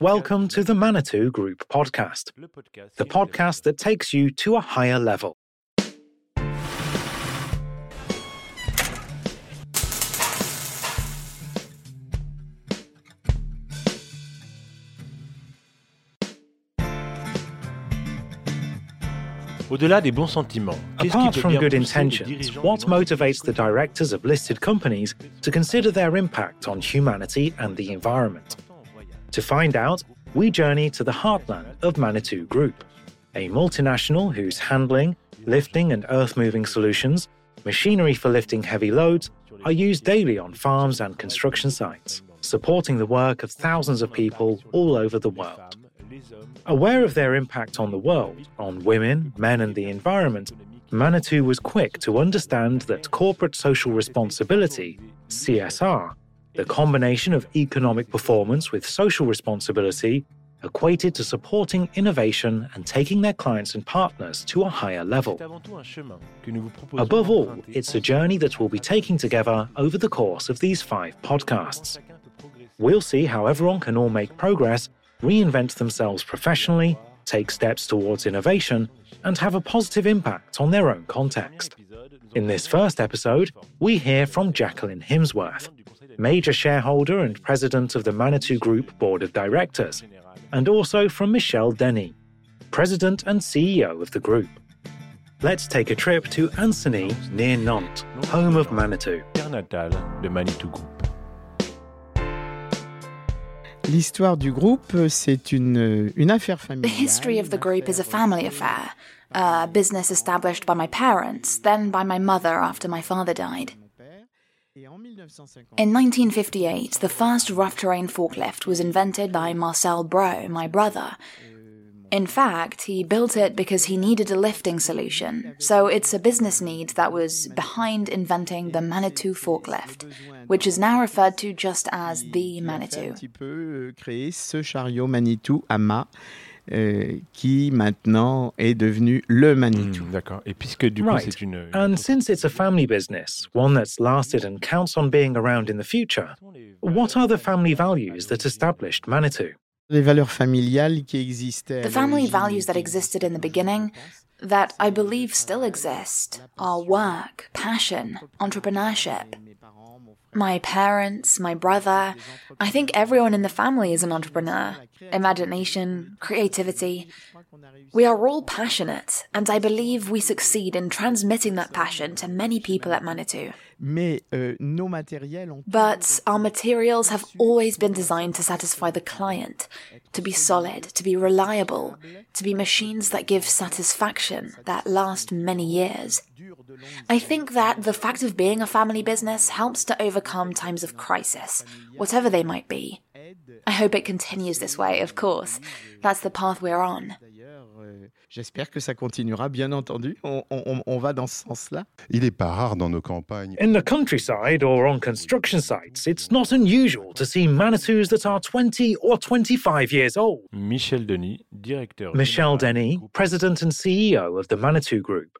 Welcome to the Manitou Group podcast, the podcast that takes you to a higher level. Apart from good intentions, what motivates the directors of listed companies to consider their impact on humanity and the environment? To find out, we journey to the heartland of Manitou Group, a multinational whose handling, lifting, and earth moving solutions, machinery for lifting heavy loads, are used daily on farms and construction sites, supporting the work of thousands of people all over the world. Aware of their impact on the world, on women, men, and the environment, Manitou was quick to understand that corporate social responsibility, CSR, the combination of economic performance with social responsibility, equated to supporting innovation and taking their clients and partners to a higher level. Above all, it's a journey that we'll be taking together over the course of these five podcasts. We'll see how everyone can all make progress reinvent themselves professionally, take steps towards innovation, and have a positive impact on their own context. In this first episode, we hear from Jacqueline Himsworth, major shareholder and president of the Manitou Group Board of Directors, and also from Michel Denis, president and CEO of the group. Let's take a trip to Ancenis near Nantes, home of Manitou. Manitou Group. L'histoire du groupe, c'est une, une affaire familiale. The history of the group is a family affair. A business established by my parents, then by my mother after my father died. In 1958, the first rough terrain forklift was invented by Marcel Braud, my brother, in fact, he built it because he needed a lifting solution, so it's a business need that was behind inventing the Manitou forklift, which is now referred to just as the Manitou. Créer ce chariot Manitou à mât euh, qui maintenant est devenu le Manitou. Mm, D'accord. Et puisque du coup right. c'est une And since it's a family business, one that's lasted and counts on being around in the future, what are the family values that established Manitou? Les valeurs familiales qui existaient. The family values that existed in the beginning, that I believe still exist, are work, passion, entrepreneurship. My parents, my brother, I think everyone in the family is an entrepreneur. Imagination, creativity. We are all passionate, and I believe we succeed in transmitting that passion to many people at Manitou. Euh, but our materials have always been designed to satisfy the client, to be solid, to be reliable, to be machines that give satisfaction, that last many years. I think that the fact of being a family business helps to overcome times of crisis, whatever they might be. I hope it continues this way, of course. That's the path we're on. J'espère que ça continuera, bien entendu. On, on, on, va dans ce sens-là. Il est pas rare dans nos campagnes. In the countryside or on construction sites, it's not unusual to see Manitous that are 20 or 25 years old. Michel Denis, directeur. Michel Denis, president and CEO of the Manitou Group.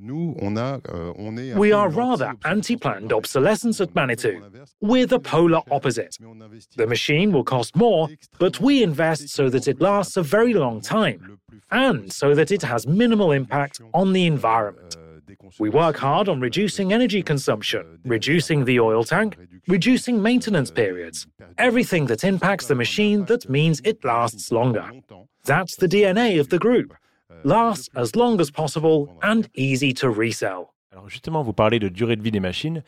Nous, on a, euh, we are rather anti planned obsolescence at Manitou. We're the polar opposite. The machine will cost more, but we invest so that it lasts a very long time and so that it has minimal impact on the environment. We work hard on reducing energy consumption, reducing the oil tank, reducing maintenance periods, everything that impacts the machine that means it lasts longer. That's the DNA of the group. Last as long as possible and easy to resell. Alors justement, vous parlez de durée de vie des machines.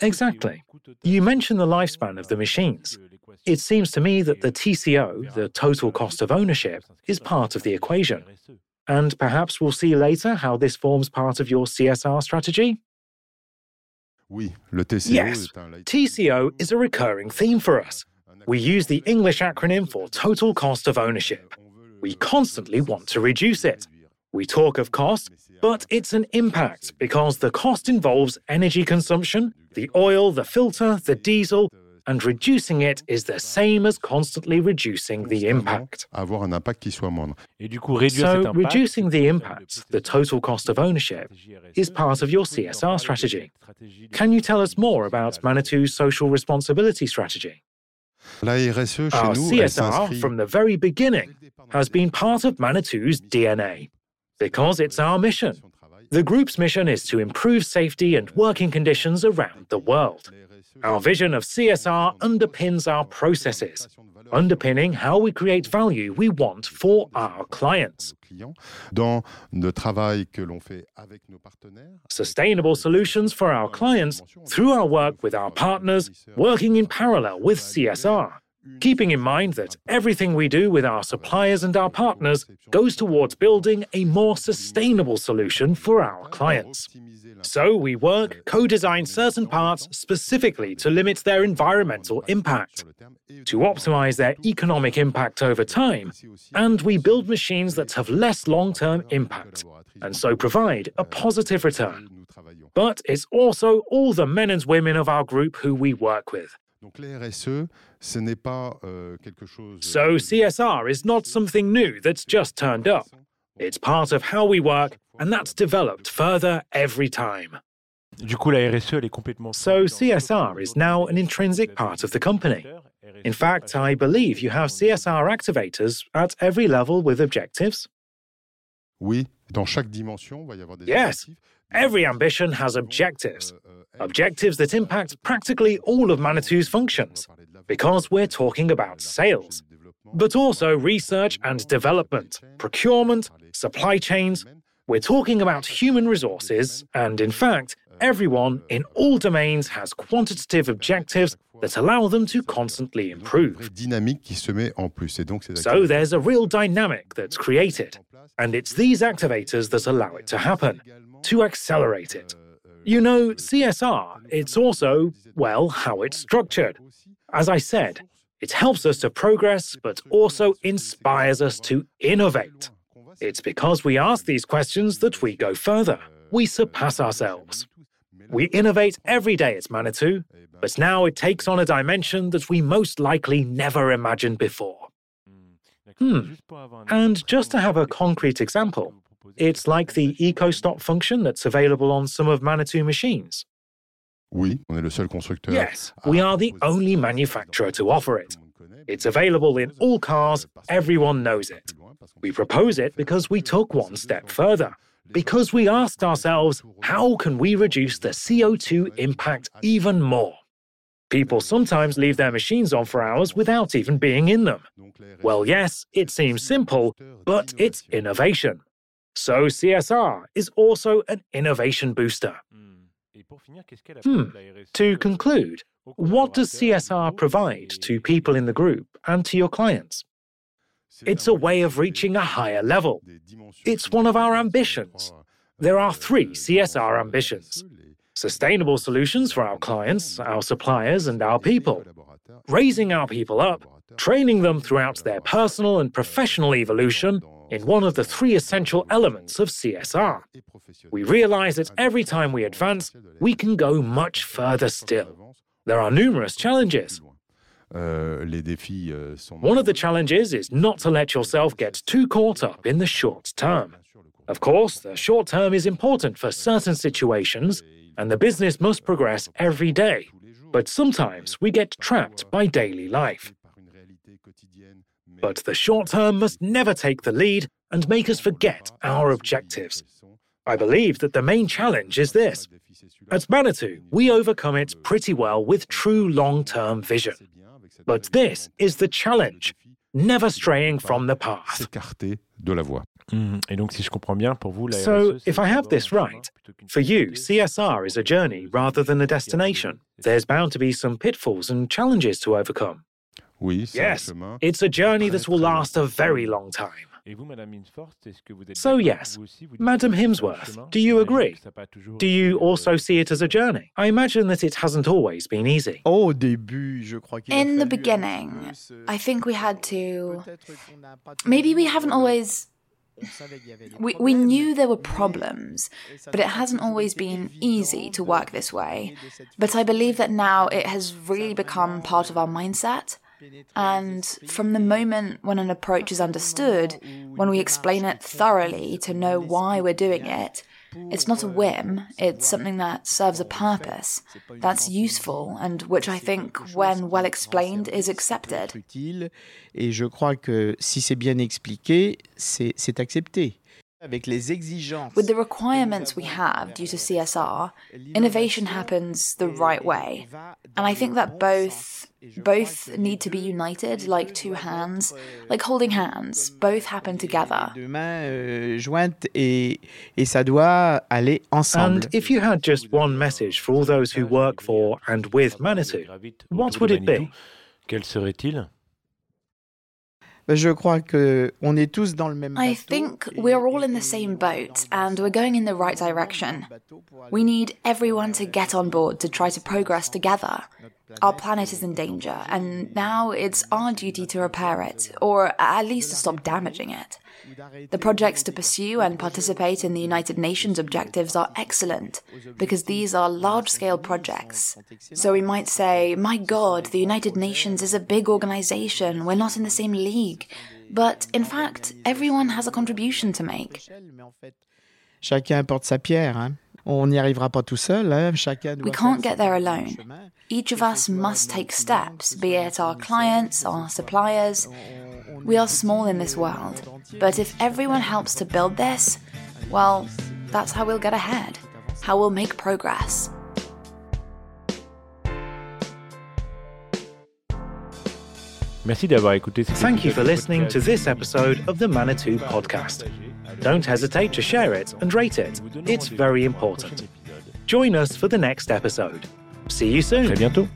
Exactly. You mentioned the lifespan of the machines. It seems to me that the TCO, the total cost of ownership, is part of the equation. And perhaps we'll see later how this forms part of your CSR strategy? yes, TCO is a recurring theme for us. We use the English acronym for Total Cost of Ownership. We constantly want to reduce it. We talk of cost, but it's an impact because the cost involves energy consumption, the oil, the filter, the diesel, and reducing it is the same as constantly reducing the impact. Avoir un impact qui soit moindre. so, reducing the impact, the total cost of ownership, is part of your CSR strategy. Can you tell us more about Manitou's social responsibility strategy? La RSE chez Our nous, CSR, from the very beginning, has been part of Manitou's DNA because it's our mission. The group's mission is to improve safety and working conditions around the world. Our vision of CSR underpins our processes, underpinning how we create value we want for our clients. clients, dans le travail que l'on fait avec nos partenaires. Sustainable solutions for our clients through our work with our partners, working in parallel with CSR. Keeping in mind that everything we do with our suppliers and our partners goes towards building a more sustainable solution for our clients. So we work, co design certain parts specifically to limit their environmental impact, to optimize their economic impact over time, and we build machines that have less long term impact, and so provide a positive return. But it's also all the men and women of our group who we work with. Donc les RSE, ce n'est pas euh, quelque chose. So CSR is not something new that's just turned up. It's part of how we work, and that's developed further every time. Du coup, la RSE, elle est complètement. So CSR is now an intrinsic part of the company. In fact, I believe you have CSR activators at every level with objectives. Oui, dans chaque dimension, il va y avoir des Yes, objectifs. every ambition has objectives. Objectives that impact practically all of Manitou's functions, because we're talking about sales, but also research and development, procurement, supply chains. We're talking about human resources, and in fact, everyone in all domains has quantitative objectives that allow them to constantly improve. dynamique qui se met en plus. Et donc, ces So there's a real dynamic that's created, and it's these activators that allow it to happen, to accelerate it. You know, CSR, it's also, well, how it's structured. As I said, it helps us to progress, but also inspires us to innovate. It's because we ask these questions that we go further. We surpass ourselves. We innovate every day at Manitou, but now it takes on a dimension that we most likely never imagined before. Hmm. And just to have a concrete example, it's like the EcoStop function that's available on some of Manitou machines. Oui, on est le seul constructeur. Yes, we are the only manufacturer to offer it. It's available in all cars, everyone knows it. We propose it because we took one step further. Because we asked ourselves, how can we reduce the CO2 impact even more? People sometimes leave their machines on for hours without even being in them. Well, yes, it seems simple, but it's innovation. So CSR is also an innovation booster. Hmm. To conclude, what does CSR provide to people in the group and to your clients? It's a way of reaching a higher level. It's one of our ambitions. There are three CSR ambitions sustainable solutions for our clients, our suppliers, and our people, raising our people up, training them throughout their personal and professional evolution in one of the three essential elements of CSR. We realize that every time we advance, we can go much further still. There are numerous challenges. Euh, les défis euh, sont One of the challenges is not to let yourself get too caught up in the short term. Of course, the short term is important for certain situations, and the business must progress every day. But sometimes we get trapped by daily life. But the short term must never take the lead and make us forget our objectives. I believe that the main challenge is this. At Manitou, we overcome it pretty well with true long term vision. But this is the challenge never straying from the path. s'écarter de la voie. Mm. Et donc, si je comprends bien, pour vous, la So, RSE, c'est if I have this right, For you. CSR is a journey rather than a destination. There's bound to be some pitfalls and challenges to overcome. Oui, c'est un Yes, chemin. it's a journey that will last a very long time. Et vous, Madame Himsworth, est-ce que vous êtes So, yes, vous aussi, vous dites Madam que c'est un Himsworth, do you agree? que ça a pas toujours Do you euh, also see it as a journey? I imagine that it hasn't always been easy. Oh, au début, je crois qu'il a In the beginning, petit peu se- euh, I think we had to. Peut-être qu'on n'a pas Maybe we haven't euh, always. on savait qu'il y avait des We, we knew there were problems, but it hasn't always been easy to work this way. fonctionner de cette But I believe that now it has really become part of our euh, mindset. And from the moment when an approach is understood, when we explain it thoroughly to know why we're doing it, It's not a whim, it's something that serves a purpose, that's useful, and which I think, when well explained, is accepted. Et je crois que si c'est bien expliqué, c'est accepté. With the requirements we have due to CSR, innovation happens the right way. And I think that both both need to be united like two hands, like holding hands, both happen together. Euh, and if you had just one message for all those who work for and with Manitou, what would it be? Je crois que on est tous dans le même I think we're all in the same boat and we're going in the right direction. We need everyone to get on board to try to progress together. Our planet is in danger, and now it's our duty to repair it, or at least to stop damaging it. The projects to pursue and participate in the United Nations objectives are excellent, because these are large scale projects. So we might say, my God, the United Nations is a big organization, we're not in the same league. But in fact, everyone has a contribution to make. Chacun apporte sa pierre? On n'y arrivera pas tout seul. Hein? Chacun we can't get there alone. Each of us must take steps, be it our clients, our suppliers. We are small in this world, but if everyone helps to build this, well, that's how we'll get ahead, how we'll make progress. Thank you for listening to this episode of the Manitou podcast. Don't hesitate to share it and rate it. It's very important. Join us for the next episode. See you soon. Très bientôt.